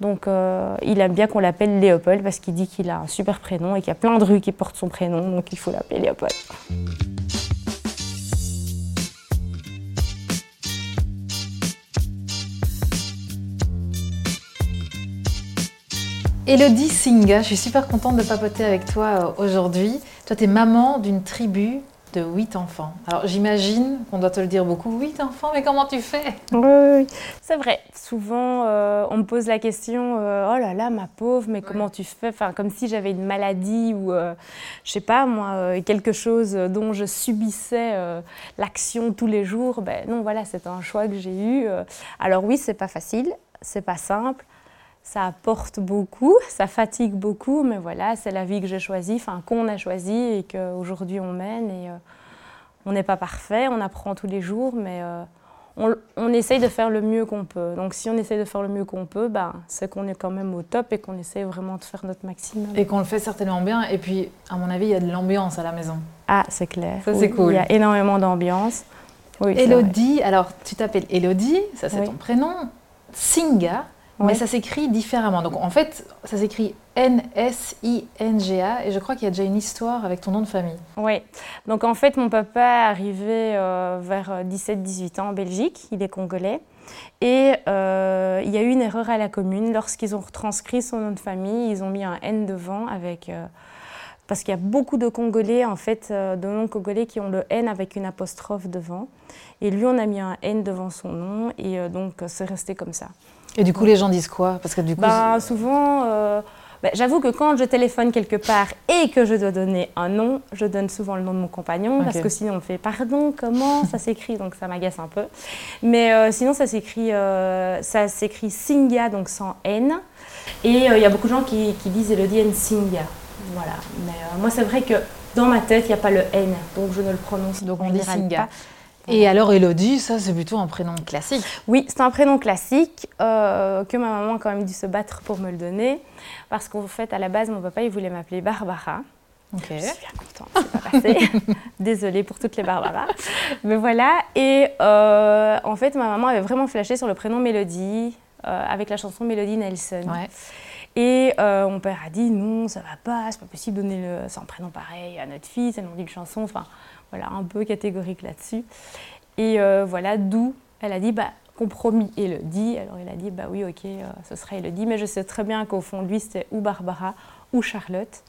Donc euh, il aime bien qu'on l'appelle Léopold parce qu'il dit qu'il a un super prénom et qu'il y a plein de rues qui portent son prénom, donc il faut l'appeler Léopold. Elodie Singa, je suis super contente de papoter avec toi euh, aujourd'hui. Toi, tu es maman d'une tribu de 8 enfants. Alors j'imagine qu'on doit te le dire beaucoup, 8 enfants, mais comment tu fais? Oui, c'est vrai. Souvent, euh, on me pose la question, euh, oh là là, ma pauvre, mais comment tu fais? Enfin, comme si j'avais une maladie ou, je sais pas, moi, quelque chose dont je subissais l'action tous les jours. Ben non, voilà, c'est un choix que j'ai eu. Alors oui, c'est pas facile, c'est pas simple ça apporte beaucoup, ça fatigue beaucoup, mais voilà, c'est la vie que j'ai choisie, enfin qu'on a choisie et qu'aujourd'hui on mène. Et euh, on n'est pas parfait, on apprend tous les jours, mais euh, on, essaye de faire le mieux qu'on peut. Donc si on essaye de faire le mieux qu'on peut, ben, c'est qu'on est quand même au top et qu'on essaye vraiment de faire notre maximum. Et qu'on le fait certainement bien. Et puis, à mon avis, il y a de l'ambiance à la maison. Ah, c'est clair. Ça, c'est cool. Il y a énormément d'ambiance. Oui, Elodie, alors tu t'appelles Elodie, ça c'est ton prénom. Singa, mais ça s'écrit différemment. Donc en fait, ça s'écrit N-S-I-N-G-A et je crois qu'il y a déjà une histoire avec ton nom de famille. Oui. Donc en fait, mon papa est arrivé euh, vers 17-18 ans en Belgique. Il est congolais. Et euh, il y a eu une erreur à la commune. Lorsqu'ils ont retranscrit son nom de famille, ils ont mis un N devant avec. Euh, parce qu'il y a beaucoup de Congolais, en fait, de noms congolais qui ont le N avec une apostrophe devant. Et lui, on a mis un N devant son nom, et donc c'est resté comme ça. Et du coup, les gens disent quoi? Parce que du coup, bah, souvent, euh, bah, j'avoue que quand je téléphone quelque part et que je dois donner un nom, je donne souvent le nom de mon compagnon parce que sinon on fait pardon, comment ça s'écrit? Donc ça m'agace un peu. Mais euh, sinon, ça s'écrit, euh, ça s'écrit Singa, donc sans N. Et il y a beaucoup de gens qui, disent Elodie N Singa. Voilà. Mais moi, c'est vrai que dans ma tête, il n'y a pas le N, donc je ne le prononce donc on dit Singa. Et alors Elodie, ça c'est plutôt un prénom classique Oui, c'est un prénom classique euh, que ma maman a quand même dû se battre pour me le donner. Parce qu'en fait, à la base, mon papa, il voulait m'appeler Barbara. Je suis bien contente, c'est pas passé. Désolée pour toutes les Barbara. Mais voilà. Et euh, en fait, ma maman avait vraiment flashé sur le prénom Mélodie, euh, avec la chanson Mélodie Nelson. Et mon père a dit non, ça va pas, c'est pas possible de donner le, un prénom pareil à notre fille, elle nous dit une chanson. Enfin, voilà, un peu catégorique là-dessus. Et euh, voilà, d'où elle a dit, bah, compromis Elodie. Alors il a dit, bah oui, ok, euh, ce sera Elodie, mais je sais très bien qu'au fond de lui, c'était ou Barbara ou Charlotte.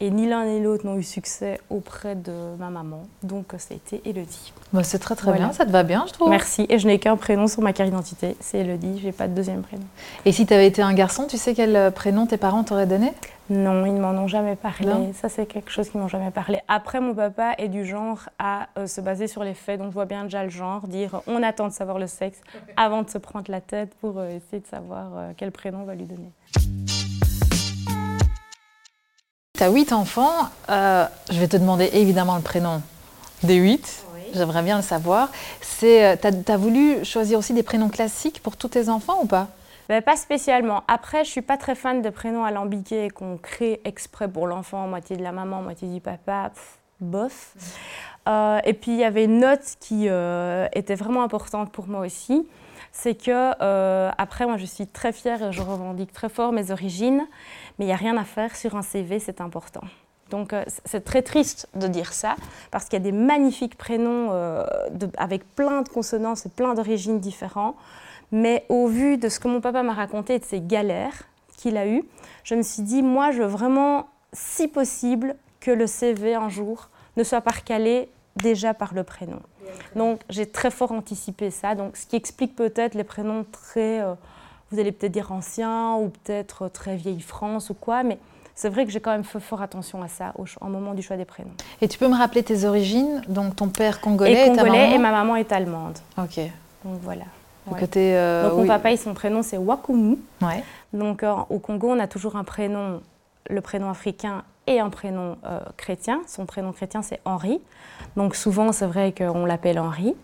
Et ni l'un ni l'autre n'ont eu succès auprès de ma maman. Donc, ça a été Elodie. Bah, c'est très très bien, ça te va bien, je trouve. Merci. Et je n'ai qu'un prénom sur ma carte d'identité, c'est Elodie. Je n'ai pas de deuxième prénom. Et si tu avais été un garçon, tu sais quel euh, prénom tes parents t'auraient donné? Non, ils ne m'en ont jamais parlé. Ça, c'est quelque chose qu'ils m'ont jamais parlé. Après, mon papa est du genre à euh, se baser sur les faits. Donc, je vois bien déjà le genre, dire on attend de savoir le sexe avant de se prendre la tête pour euh, essayer de savoir quel prénom on va lui donner. Tu as huit enfants. Euh, je vais te demander évidemment le prénom des huit. J'aimerais bien le savoir. Euh, tu as, voulu choisir aussi des prénoms classiques pour tous tes enfants ou pas? Ben, Pas spécialement. Après, je suis pas très fan de prénoms alambiqués qu'on crée exprès pour l'enfant, moitié de la maman, moitié du papa. bof. Euh, et puis, il y avait une note qui était vraiment importante pour moi aussi c'est que, euh, après, moi, je suis très fière et je revendique très fort mes origines, mais il n'y a rien à faire sur un CV, c'est important. Donc, euh, c'est très triste de dire ça, parce qu'il y a des magnifiques prénoms euh, avec plein de consonances et plein d'origines différentes. Mais au vu de ce que mon papa m'a raconté et de ses galères qu'il a eues, je me suis dit, moi, je veux vraiment, si possible, que le CV un jour ne soit pas recalé déjà par le prénom. Donc j'ai très fort anticipé ça, donc ce qui explique peut-être les prénoms très, euh, vous allez peut-être dire anciens ou peut-être très vieille France ou quoi, mais c'est vrai que j'ai quand même fait fort attention à ça au, moment du choix des prénoms. Et tu peux me rappeler tes origines? Donc ton père congolais et, congolais et ma maman est allemande. Ok. Donc voilà. Euh, Donc mon papa, son prénom c'est Wakumu. Ouais. Donc euh, au Congo, on a toujours un prénom, le prénom africain et un prénom euh, chrétien. Son prénom chrétien, c'est Henri. Donc souvent, c'est vrai qu'on l'appelle Henri.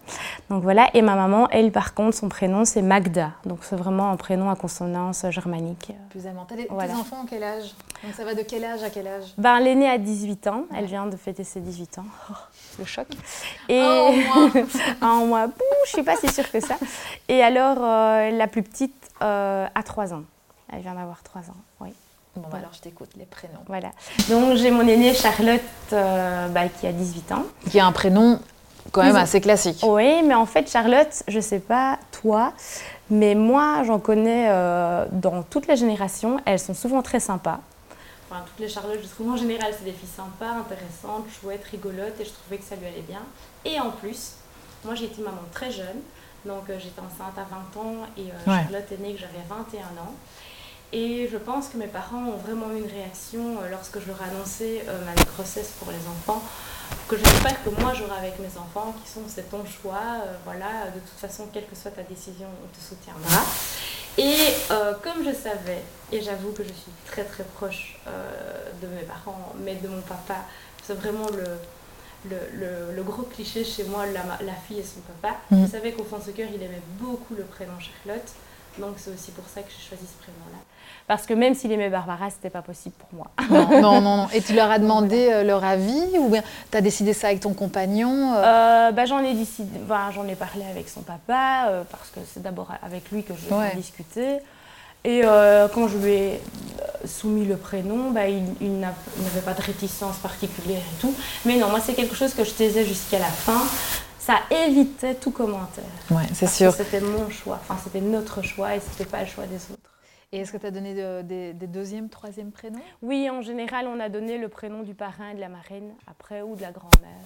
Donc voilà. Et ma maman, elle, par contre, son prénom, c'est Magda. Donc c'est vraiment un prénom à consonance germanique. Plus aimant. Tes enfants quel âge? Donc ça va de quel âge à quel âge? Ben, L'aînée a 18 ans. Elle vient de fêter ses 18 ans. Oh, le choc. Et oh, en mois, je ne suis pas si sûre que ça. Et alors, euh, la plus petite euh, a 3 ans. Elle vient d'avoir 3 ans, oui. Bon, bah alors je t'écoute, les prénoms. Voilà. Donc j'ai mon aînée Charlotte euh, bah, qui a 18 ans. Qui a un prénom quand même assez classique. Oui, mais en fait, Charlotte, je sais pas toi, mais moi, j'en connais euh, dans toutes les générations. Elles sont souvent très sympas. Enfin, toutes les Charlottes, je trouve en général, c'est des filles sympas, intéressantes, chouettes, rigolotes, et je trouvais que ça lui allait bien. Et en plus, moi, j'ai été maman très jeune, donc euh, j'étais enceinte à 20 ans, et euh, Ouais. Charlotte est née que j'avais 21 ans. Et je pense que mes parents ont vraiment eu une réaction euh, lorsque je leur ai annoncé euh, ma grossesse pour les enfants, que j'espère que moi j'aurai avec mes enfants, qui sont c'est ton choix, euh, voilà, de toute façon, quelle que soit ta décision, on te soutiendra. Et euh, comme je savais, et j'avoue que je suis très très proche euh, de mes parents, mais de mon papa, c'est vraiment le, le, le- le gros cliché chez moi, la, la fille et son papa. Mhm. Je savais qu'au fond de ce cœur, il aimait beaucoup le prénom Charlotte, donc c'est aussi pour ça que j'ai choisi ce prénom-là. Parce que même s'il aimait Barbara, c'était pas possible pour moi. Non, non, non, non. Et tu leur as demandé euh, leur avis ou bien tu as décidé ça avec ton compagnon euh, Euh, bah, j'en ai décidé, bah, j'en ai parlé avec son papa parce que c'est d'abord avec lui que je Ouais. vais discuter. Et euh, quand je lui ai soumis le prénom, bah, il, il n'a- il n'avait pas de réticence particulière et tout. Mais non, moi c'est quelque chose que je taisais jusqu'à la fin. Ça évitait tout commentaire. Ouais, c'est sûr. C'était mon choix, enfin c'était notre choix et c'était pas le choix des autres. Et est-ce que tu as donné de- des, des deuxièmes, troisièmes prénoms? Oui, en général, on a donné le prénom du parrain et de la marraine après ou de la grand-mère.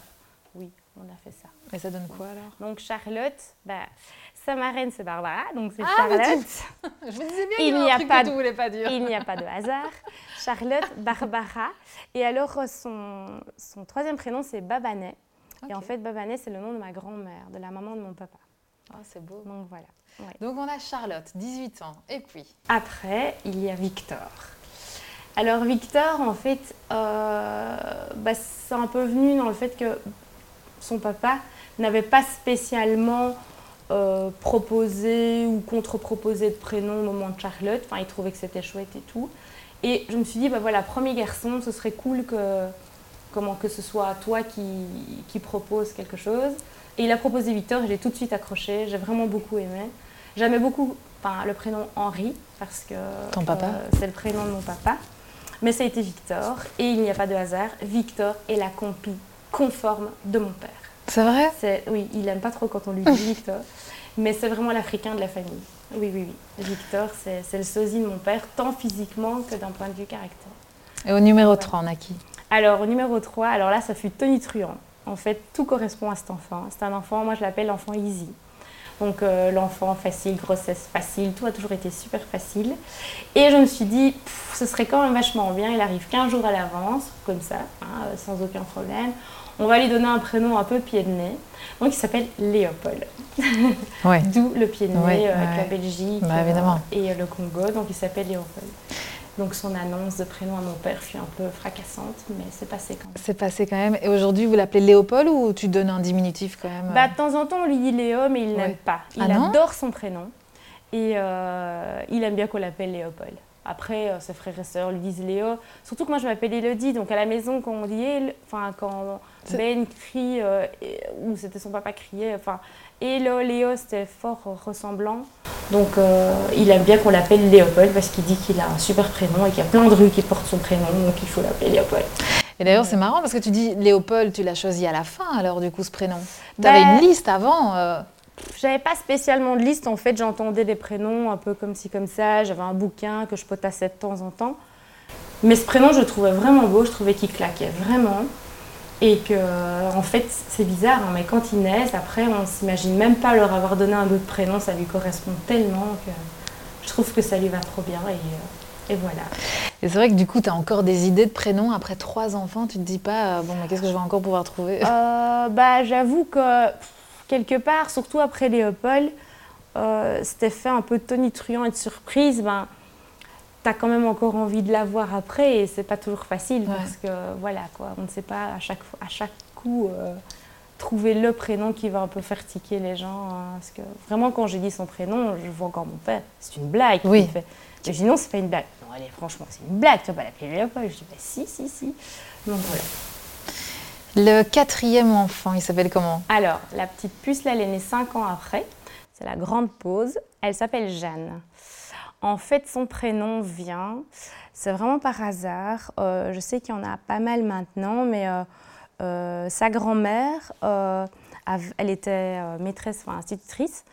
Oui, on a fait ça. Et ça donne quoi alors? Donc Charlotte, bah, sa marraine c'est Barbara, donc c'est Ah, Charlotte. Je me disais bien Il qu'il y avait n'y un a truc pas que de- tu voulais pas dire. Il n'y a pas de hasard. Charlotte, Barbara. Et alors euh, son, son troisième prénom c'est Babanet. Et en fait Babanet c'est le nom de ma grand-mère, de la maman de mon papa. Ah, c'est beau. Donc voilà. ouais. Donc on a Charlotte, 18 ans. Et puis Après, il y a Victor. Alors Victor, en fait, euh, bah, c'est un peu venu dans le fait que son papa n'avait pas spécialement euh, proposé ou contre-proposé de prénom au moment de Charlotte. Enfin, il trouvait que c'était chouette et tout. Et je me suis dit, bah voilà, premier garçon, ce serait cool que, comment, que ce soit toi qui, qui propose quelque chose. Et il a proposé Victor et j'ai tout de suite accroché. J'ai vraiment beaucoup aimé. J'aimais beaucoup enfin, le prénom Henri parce que Ton papa euh, c'est le prénom de mon papa. Mais ça a été Victor et il n'y a pas de hasard. Victor est la compie conforme de mon père. c'est vrai? C'est, oui, il aime pas trop quand on lui dit Victor, mais c'est vraiment l'Africain de la famille. Oui, oui, oui. Victor, c'est, c'est le sosie de mon père, tant physiquement que d'un point de vue caractère. Et au numéro 3, on a qui? Alors, au numéro 3, alors là, ça fut Tony Truant. En fait, tout correspond à cet enfant. C'est un enfant, moi je l'appelle l'enfant easy. Donc, euh, l'enfant facile, grossesse facile, tout a toujours été super facile. Et je me suis dit, pff, ce serait quand même vachement bien. Il arrive 15 jours à l'avance, comme ça, hein, euh, sans aucun problème. On va lui donner un prénom un peu pied de nez. Donc, il s'appelle Léopold. Ouais. D'où le pied de nez Ouais, euh, avec ouais. la Belgique Bah, euh, et le Congo. Donc, il s'appelle Léopold. Donc, son annonce de prénom à mon père fut un peu fracassante, mais c'est passé quand même. C'est passé quand même. Et aujourd'hui, vous l'appelez Léopold ou tu donnes un diminutif quand même Bah, de temps en temps, on lui dit Léo, mais il Ouais. n'aime pas. Il Ah adore son prénom. Et euh, il aime bien qu'on l'appelle Léopold. Après, euh, ses frères et sœurs lui disent Léo. Surtout que moi, je m'appelle Élodie. Donc, à la maison, quand on dit enfin, quand Ben crie, euh, et- ou c'était son papa criait, enfin, Hello, Léo, c'était fort euh, ressemblant. Donc, euh, il aime bien qu'on l'appelle Léopold parce qu'il dit qu'il a un super prénom et qu'il y a plein de rues qui portent son prénom. Donc, il faut l'appeler Léopold. Et d'ailleurs, c'est marrant parce que tu dis Léopold, tu l'as choisi à la fin alors du coup ce prénom. Tu avais Bah, une liste avant. euh, J'avais pas spécialement de liste, en fait, j'entendais des prénoms un peu comme ci, comme ça. J'avais un bouquin que je potassais de temps en temps. Mais ce prénom, je le trouvais vraiment beau, je trouvais qu'il claquait vraiment. Et que, en fait, c'est bizarre, hein, mais quand ils naissent, après, on s'imagine même pas leur avoir donné un autre prénom, ça lui correspond tellement que je trouve que ça lui va trop bien. Et, euh, et voilà. Et c'est vrai que du coup, tu as encore des idées de prénoms après trois enfants. Tu te dis pas, euh, bon, mais qu'est-ce que je vais encore pouvoir trouver? Euh, bah, j'avoue que pff, quelque part, surtout après Léopold, euh, cet effet un peu tonitruant et de surprise, ben, tu as quand même encore envie de l'avoir après et c'est pas toujours facile Ouais. parce que voilà quoi, on ne sait pas à chaque, à chaque coup euh, trouver le prénom qui va un peu faire tiquer les gens. hein, parce que vraiment, quand j'ai dit son prénom, je vois encore mon père, c'est une blague. Oui. Fait, je dis non, c'est pas une blague. Non, allez, franchement, c'est une blague, tu vas pas l'appeler Léopold. Je dis, bah, si, si, si. Donc voilà. Le quatrième enfant, il s'appelle comment? Alors, la petite puce, là, elle est née 5 ans après. C'est la grande pause. Elle s'appelle Jeanne. En fait, son prénom vient, c'est vraiment par hasard. Euh, je sais qu'il y en a pas mal maintenant, mais sa grand-mère, elle était maîtresse, enfin institutrice,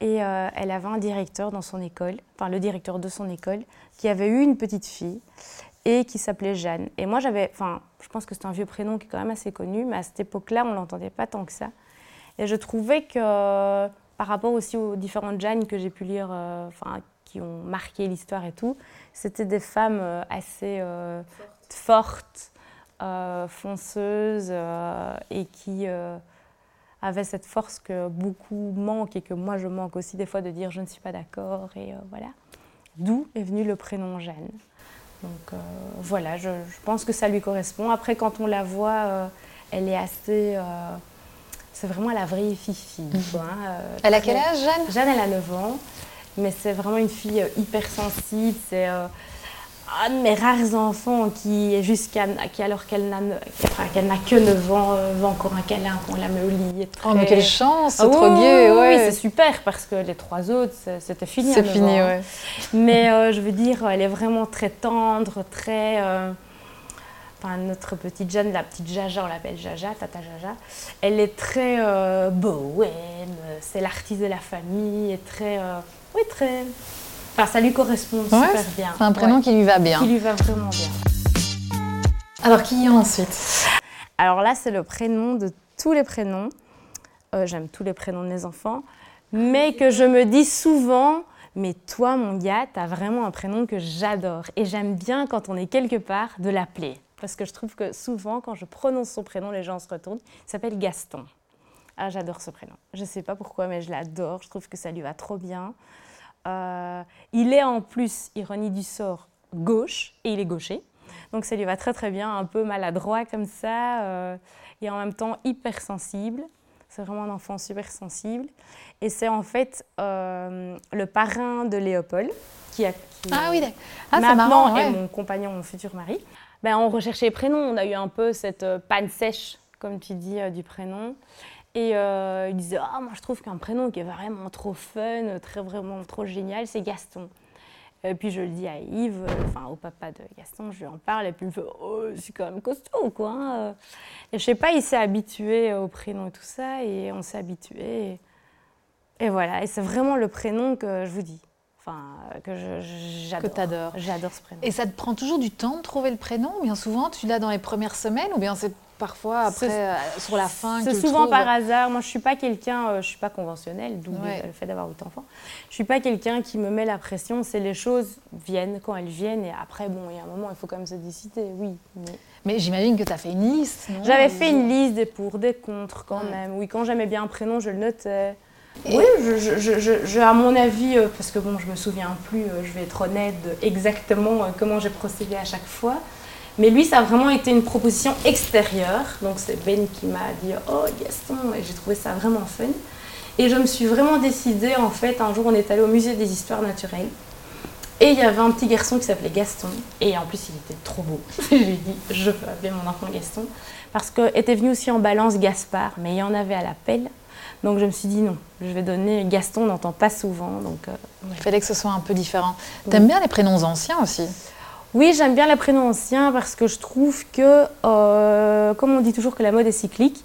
et elle avait un directeur dans son école, enfin le directeur de son école, qui avait eu une petite fille et qui s'appelait Jeanne. Et moi, j'avais, enfin, je pense que c'est un vieux prénom qui est quand même assez connu, mais à cette époque-là, on ne l'entendait pas tant que ça. Et je trouvais que, par rapport aussi aux différentes Jeannes que j'ai pu lire, euh, enfin, qui ont marqué l'histoire et tout, c'était des femmes euh, assez euh, fortes, fonceuses et qui avaient cette force que beaucoup manquent et que moi je manque aussi des fois de dire je ne suis pas d'accord et voilà. D'où est venu le prénom Jeanne. Donc euh, voilà, je, pense que ça lui correspond. Après, quand on la voit, euh, elle est assez. Euh, c'est vraiment la vraie fifi. Mhm. Hein, elle a quel âge, Jeanne? Jeanne, elle a 9 ans. Mais c'est vraiment une fille hypersensible. C'est un de mes rares enfants qui, jusqu'à, qui alors qu'elle n'a, qu'elle n'a que 9 ans, euh, veut encore un câlin qu'on la met au lit. Oh, mais quelle chance, c'est trop gai. Oui, c'est super parce que les trois autres, c'était fini. C'est fini, oui. Mais euh, je veux dire, elle est vraiment très tendre, très. Euh, enfin, notre petite Jeanne, la petite Jaja, on l'appelle Jaja, Tata Jaja, elle est très bohème, c'est l'artiste de la famille, et très. oui, très Enfin, ça lui correspond super bien. C'est un prénom qui lui va bien. Qui lui va vraiment bien. Alors, qui y a ensuite? Alors là, c'est le prénom de tous les prénoms. Euh, j'aime tous les prénoms de mes enfants. Mais que je me dis souvent, mais toi, mon gars, tu as vraiment un prénom que j'adore. Et j'aime bien, quand on est quelque part, de l'appeler. Parce que je trouve que souvent, quand je prononce son prénom, les gens se retournent. Il s'appelle Gaston. Ah, j'adore ce prénom. Je ne sais pas pourquoi, mais je l'adore. Je trouve que ça lui va trop bien. Euh, il est en plus, ironie du sort, gauche et il est gaucher. Donc ça lui va très très bien, un peu maladroit comme ça euh, et en même temps hyper sensible. C'est vraiment un enfant super sensible. Et c'est en fait euh, le parrain de Léopold qui a ah oui, ah, maintenant est mon compagnon, mon futur mari. Ben, on recherchait les prénoms, on a eu un peu cette panne sèche, comme tu dis, du prénom. Et euh, il disait Ah, moi je trouve qu'un prénom qui est vraiment trop fun, très vraiment trop génial, c'est Gaston. Et puis je le dis à Yves, enfin au papa de Gaston, je lui en parle, et puis il me fait Oh, c'est quand même costaud, quoi. Hein. Et je sais pas, il s'est habitué au prénom et tout ça, et on s'est habitué. Et, voilà, et c'est vraiment le prénom que je vous dis. Enfin, que j'adore. Que t'adores. J'adore ce prénom. Et ça te prend toujours du temps de trouver le prénom Bien souvent, tu l'as dans les premières semaines, ou bien c'est parfois après euh, sur la fin C'est souvent par hasard. Moi, je suis pas quelqu'un, euh, je suis pas conventionnelle, d'où le fait d'avoir huit enfants. Je suis pas quelqu'un qui me met la pression. C'est les choses viennent quand elles viennent et après, bon, il y a un moment, il faut quand même se décider. Oui. Mais, j'imagine que tu as fait une liste. J'avais fait une liste des pour, des contre quand même. Oui, quand j'aimais bien un prénom, je le notais. Oui, je, à mon avis, euh, parce que bon, je me souviens plus, je vais être honnête, exactement comment j'ai procédé à chaque fois. Mais lui, ça a vraiment été une proposition extérieure. Donc c'est Ben qui m'a dit Oh Gaston, et j'ai trouvé ça vraiment fun. Et je me suis vraiment décidée, en fait, un jour on est allé au musée des histoires naturelles. Et il y avait un petit garçon qui s'appelait Gaston. Et en plus, il était trop beau. je lui ai dit Je peux appeler mon enfant Gaston. Parce qu'était venu aussi en balance Gaspard, mais il y en avait à la pelle. Donc je me suis dit non, je vais donner Gaston, on n'entend pas souvent. Donc, euh, Il fallait que ce soit un peu différent. T'aimes bien les prénoms anciens aussi? Oui, j'aime bien les prénoms anciens parce que je trouve que, euh, comme on dit toujours que la mode est cyclique,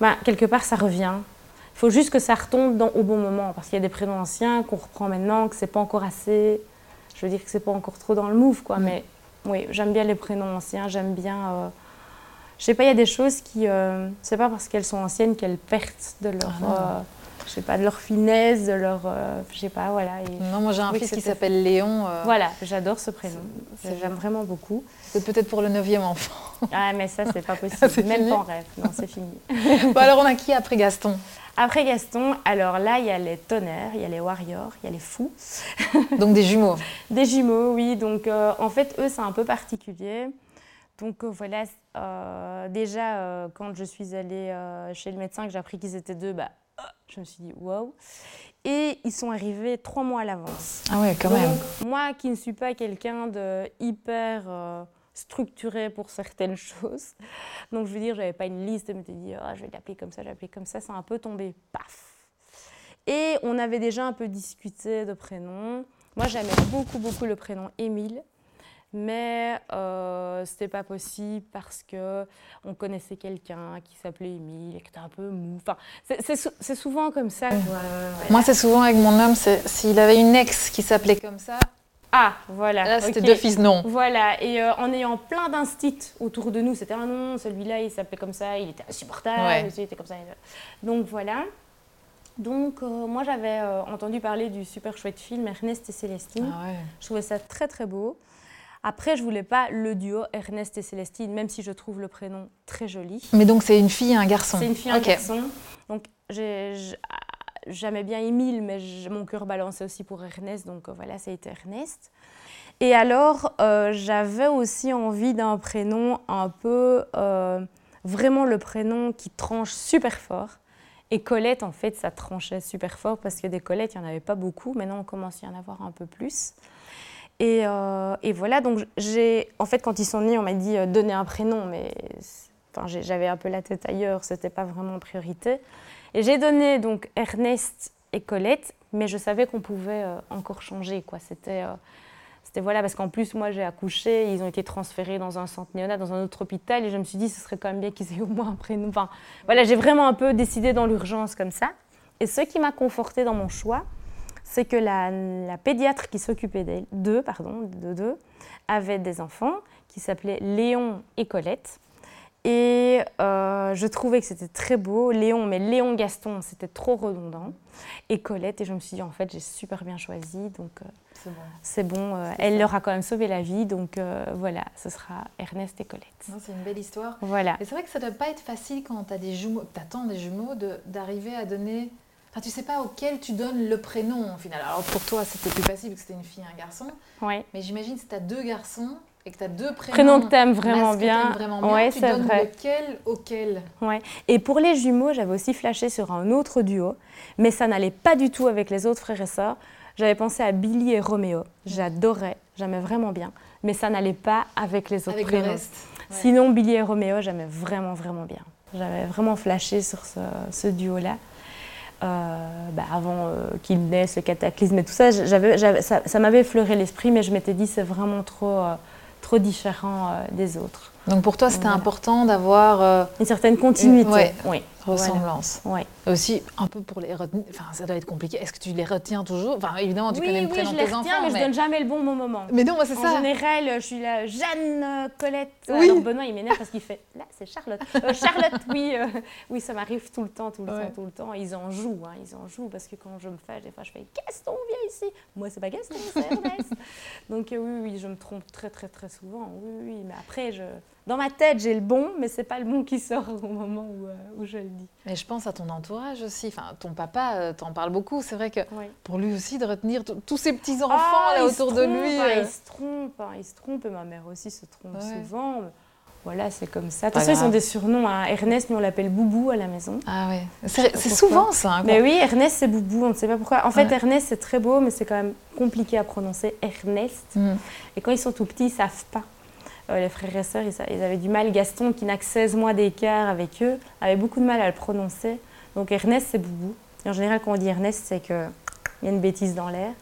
bah, quelque part ça revient. Il faut juste que ça retombe dans, au bon moment parce qu'il y a des prénoms anciens qu'on reprend maintenant, que c'est pas encore assez. Je veux dire que c'est pas encore trop dans le move, quoi. Mm. Mais oui, j'aime bien les prénoms anciens, j'aime bien. Euh, je sais pas, il y a des choses qui. Euh, c'est pas parce qu'elles sont anciennes qu'elles perdent de leur. Ah je sais pas, de leur finesse, de leur, euh, je sais pas, voilà. non, moi j'ai un fils qui s'appelle Léon. Euh, voilà, j'adore ce prénom. J'aime vraiment beaucoup. C'est peut-être pour le neuvième enfant. Ah, mais ça, c'est pas possible. Même pas en rêve. Non, c'est fini. bon, alors on a qui après Gaston? Après Gaston, alors là, il y a les tonnerres, il y a les warriors, il y a les fous. Donc des jumeaux Des jumeaux, oui. Donc euh, en fait, eux, c'est un peu particulier. Donc voilà, déjà, quand je suis allée chez le médecin, que j'ai appris qu'ils étaient deux, bah, je me suis dit, waouh. Et ils sont arrivés trois mois à l'avance. Ah ouais, quand même. Moi qui ne suis pas quelqu'un de hyper euh, structuré pour certaines choses, donc je veux dire, j'avais pas une liste, je me suis dit, oh, je vais l'appeler comme ça, je vais l'appeler comme ça, c'est un peu tombé, paf. Et on avait déjà un peu discuté de prénoms. Moi, j'aimais beaucoup, beaucoup le prénom Émile. Mais euh, c'était pas possible parce que on connaissait quelqu'un qui s'appelait Émile et qui était un peu mou. Enfin, c'est souvent comme ça. Moi, c'est souvent avec mon homme, s'il avait une ex qui s'appelait comme ça. Ah, voilà. Là, c'était deux fils non. Voilà. Et euh, en ayant plein d'instits autour de nous, c'était un nom, celui-là, il s'appelait comme ça, il était insupportable, il était comme ça. Donc voilà. Donc, euh, moi, j'avais euh, entendu parler du super chouette film Ernest et Célestine. Ah je trouvais ça très, très beau. Après, je voulais pas le duo Ernest et Célestine, même si je trouve le prénom très joli. Mais donc, c'est une fille et un garçon C'est une fille et un garçon. Donc, j'aimais bien Émile, mais mon cœur balançait aussi pour Ernest, donc euh, voilà, ça a été Ernest. Et alors, euh, j'avais aussi envie d'un prénom un peu, euh, vraiment le prénom qui tranche super fort. Et Colette, en fait, ça tranchait super fort parce que des Colettes, il n'y en avait pas beaucoup. Maintenant, on commence à y en avoir un peu plus. Euh, et, voilà, donc j'ai, en fait, quand ils sont nés, on m'a dit euh, donner un prénom, mais enfin, j'avais un peu la tête ailleurs, c'était pas vraiment priorité. Et j'ai donné donc Ernest et Colette, mais je savais qu'on pouvait euh, encore changer, quoi. C'était, c'était voilà, parce qu'en plus, moi, j'ai accouché, ils ont été transférés dans un centre néonat, dans un autre hôpital, et je me suis dit, ce serait quand même bien qu'ils aient au moins un prénom. Enfin, voilà, j'ai vraiment un peu décidé dans l'urgence comme ça. Et ce qui m'a conforté dans mon choix, c'est que la, pédiatre qui s'occupait d'eux, pardon, de deux, avait des enfants qui s'appelaient Léon et Colette. Et euh, je trouvais que c'était très beau. Léon, mais Léon Gaston, c'était trop redondant. Et Colette, et je me suis dit, en fait, j'ai super bien choisi. Donc, euh, c'est bon. Euh, elle leur a quand même sauvé la vie. Donc, voilà, ce sera Ernest et Colette. C'est une belle histoire. Voilà. Et c'est vrai que ça ne doit pas être facile quand tu as des jumeaux, attends des jumeaux, d'arriver à donner Enfin, tu sais pas auquel tu donnes le prénom au final. Alors pour toi, c'était plus facile parce que c'était une fille et un garçon. Oui. Mais j'imagine si tu as deux garçons et que tu as deux prénoms. Prénoms que tu aimes vraiment bien. Vraiment bien ouais, tu donnes vrai. lequel auquel? Ouais. Et pour les jumeaux, j'avais aussi flashé sur un autre duo, mais ça n'allait pas du tout avec les autres frères et sœurs. J'avais pensé à Billy et Roméo. J'adorais, j'aimais vraiment bien, mais ça n'allait pas avec les autres avec Le reste. Sinon, Billy et Roméo, j'aimais vraiment, vraiment bien. J'avais vraiment flashé sur ce, ce duo-là. Euh, bah, avant euh, qu'il naisse, le cataclysme et tout ça, ça, ça m'avait effleuré l'esprit, mais je m'étais dit c'est vraiment trop, euh, trop différent des autres. Donc pour toi, c'était important d'avoir une certaine continuité. oui ressemblance. Ouais. Aussi, un peu pour les retenir, enfin, ça doit être compliqué. Est-ce que tu les retiens toujours? Enfin, évidemment, tu connais le prénom de tes enfants. Oui, mais, je donne jamais le bon moment. Mais non, c'est ça. En général, je suis la Jeanne euh, Colette. Oui. Alors Benoît, il m'énerve parce qu'il fait là, c'est Charlotte. Euh, Charlotte, oui, euh, oui, ça m'arrive tout le temps, tout le temps, tout le temps. Ils en jouent, hein, ils en jouent parce que quand je me fâche, des fois, je fais Gaston, viens ici. Moi, c'est pas Gaston, c'est Ernest. Donc oui, oui, je me trompe très, très, très souvent. Oui, oui, mais après, je dans ma tête, j'ai le bon, mais c'est pas le bon qui sort au moment où, où, je le dis. Mais je pense à ton entourage aussi. Enfin, ton papa euh, t'en parle beaucoup. C'est vrai que pour lui aussi de retenir tous ces petits enfants ah, là autour de lui. Hein, euh. Il se trompe, hein, il se trompe. Et ma mère aussi se trompe souvent. Voilà, c'est comme ça. De toute façon, ils ont des surnoms. Hein. Ernest, nous on l'appelle Boubou à la maison. Ah ouais. C'est souvent ça. Hein, mais oui, Ernest c'est Boubou. On ne sait pas pourquoi. En fait, Ernest c'est très beau, mais c'est quand même compliqué à prononcer. Ernest. Mm. Et quand ils sont tout petits, ils savent pas. Euh, les frères et sœurs, ils, avaient du mal. Gaston, qui n'a que 16 mois d'écart avec eux, avait beaucoup de mal à le prononcer. Donc Ernest, c'est Boubou. en général, quand on dit Ernest, c'est qu'il y a une bêtise dans l'air.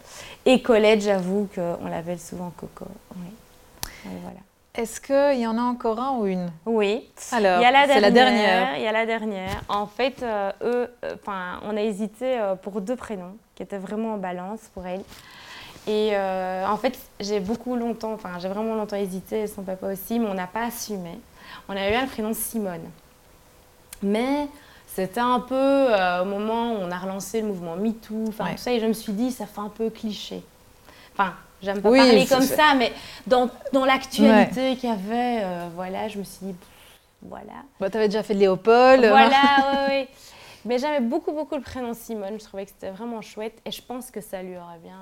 Et Colette, j'avoue qu'on l'appelle souvent Coco. Oui. voilà. Est-ce qu'il y en a encore un ou une? Oui. Alors, c'est la dernière. Il y a la dernière. En fait, euh, eux, euh, on a hésité pour deux prénoms qui étaient vraiment en balance pour elle. Et euh, en fait, j'ai beaucoup longtemps, enfin, j'ai vraiment longtemps hésité, son papa aussi, mais on n'a pas assumé. On a eu un prénom Simone. Mais c'était un peu euh, au moment où on a relancé le mouvement MeToo, enfin tout ça, et je me suis dit, ça fait un peu cliché. Enfin, j'aime pas parler comme ça, mais dans, dans l'actualité qu'il y avait, euh, voilà, je me suis dit, voilà. Bah, tu avais déjà fait Léopold. Voilà, oui, oui. Mais j'aimais beaucoup, beaucoup le prénom Simone. Je trouvais que c'était vraiment chouette, et je pense que ça lui aurait bien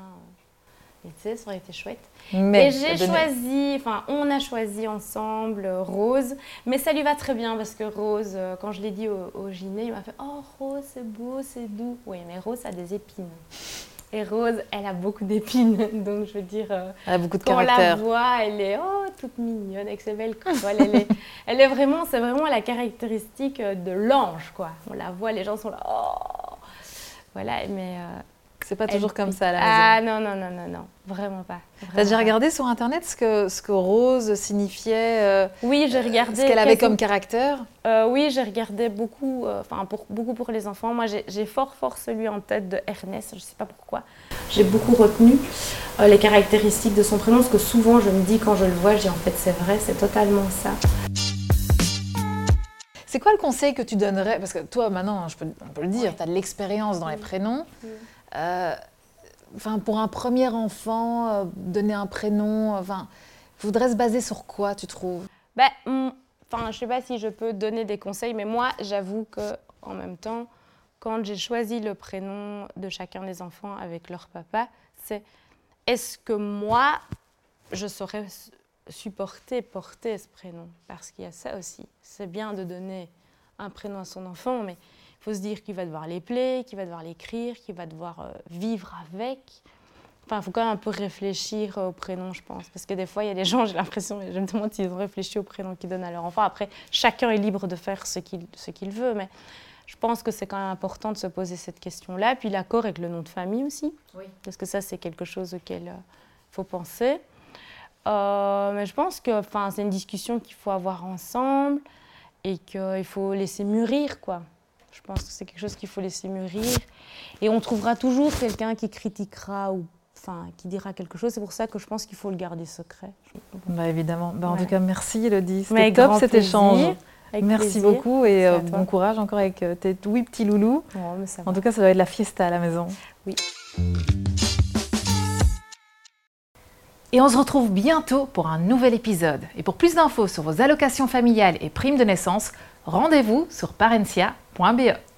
et tu sais, ça aurait été chouette. Mais et j'ai choisi, enfin, on a choisi ensemble euh, Rose, mais ça lui va très bien parce que Rose, euh, quand je l'ai dit au, au il m'a fait Oh, Rose, c'est beau, c'est doux. Oui, mais Rose a des épines. Et Rose, elle a beaucoup d'épines, donc je veux dire, euh, elle a beaucoup de quand on la voit, elle est oh, toute mignonne avec ses belles coiffes. Elle est, elle est vraiment, c'est vraiment la caractéristique de l'ange, quoi. On la voit, les gens sont là, oh, voilà, mais C'est pas toujours comme ça à la maison. Ah non, non, non, non, non, vraiment pas. T'as déjà regardé sur Internet ce que, ce que Rose signifiait euh, Oui, j'ai regardé. Ce qu'elle avait comme caractère euh, Oui, j'ai regardé beaucoup, euh, enfin pour, beaucoup pour les enfants. Moi, j'ai fort, fort celui en tête de Ernest, je sais pas pourquoi. J'ai beaucoup retenu les caractéristiques de son prénom, parce que souvent je me dis quand je le vois, j'ai en fait c'est vrai, c'est totalement ça. C'est quoi le conseil que tu donnerais? Parce que toi, maintenant, je peux, on peut le dire, tu as de l'expérience dans les prénoms. Euh, enfin, pour un premier enfant, euh, donner un prénom, enfin, voudrais se baser sur quoi, tu trouves? Ben, enfin, je sais pas si je peux donner des conseils, mais moi, j'avoue que en même temps, quand j'ai choisi le prénom de chacun des enfants avec leur papa, c'est est-ce que moi, je saurais supporter, porter ce prénom? Parce qu'il y a ça aussi. C'est bien de donner un prénom à son enfant, mais faut se dire qu'il va devoir l'épeler, qu'il va devoir l'écrire, qu'il va devoir euh, vivre avec. Enfin, il faut quand même un peu réfléchir au prénom, je pense. Parce que des fois, il y a des gens, j'ai l'impression, je me demande s'ils ont réfléchi au prénom qu'ils donnent à leur enfant. Après, chacun est libre de faire ce qu'il veut, mais je pense que c'est quand même important de se poser cette question-là. Puis l'accord avec le nom de famille aussi. Oui. Parce que ça, c'est quelque chose auquel il euh, faut penser. Euh, mais je pense que c'est une discussion qu'il faut avoir ensemble et qu'il faut laisser mûrir. quoi. Je pense que c'est quelque chose qu'il faut laisser mûrir. Et on trouvera toujours quelqu'un qui critiquera ou enfin, qui dira quelque chose. C'est pour ça que je pense qu'il faut le garder secret. Bah, évidemment. Bah, en tout cas, merci Elodie. C'était top cet échange. merci beaucoup et euh, bon courage encore avec euh, tes oui petits loulous. en tout cas, ça doit être la fiesta à la maison. Oui. Et on se retrouve bientôt pour un nouvel épisode. Et pour plus d'infos sur vos allocations familiales et primes de naissance, rendez-vous sur parencia.be.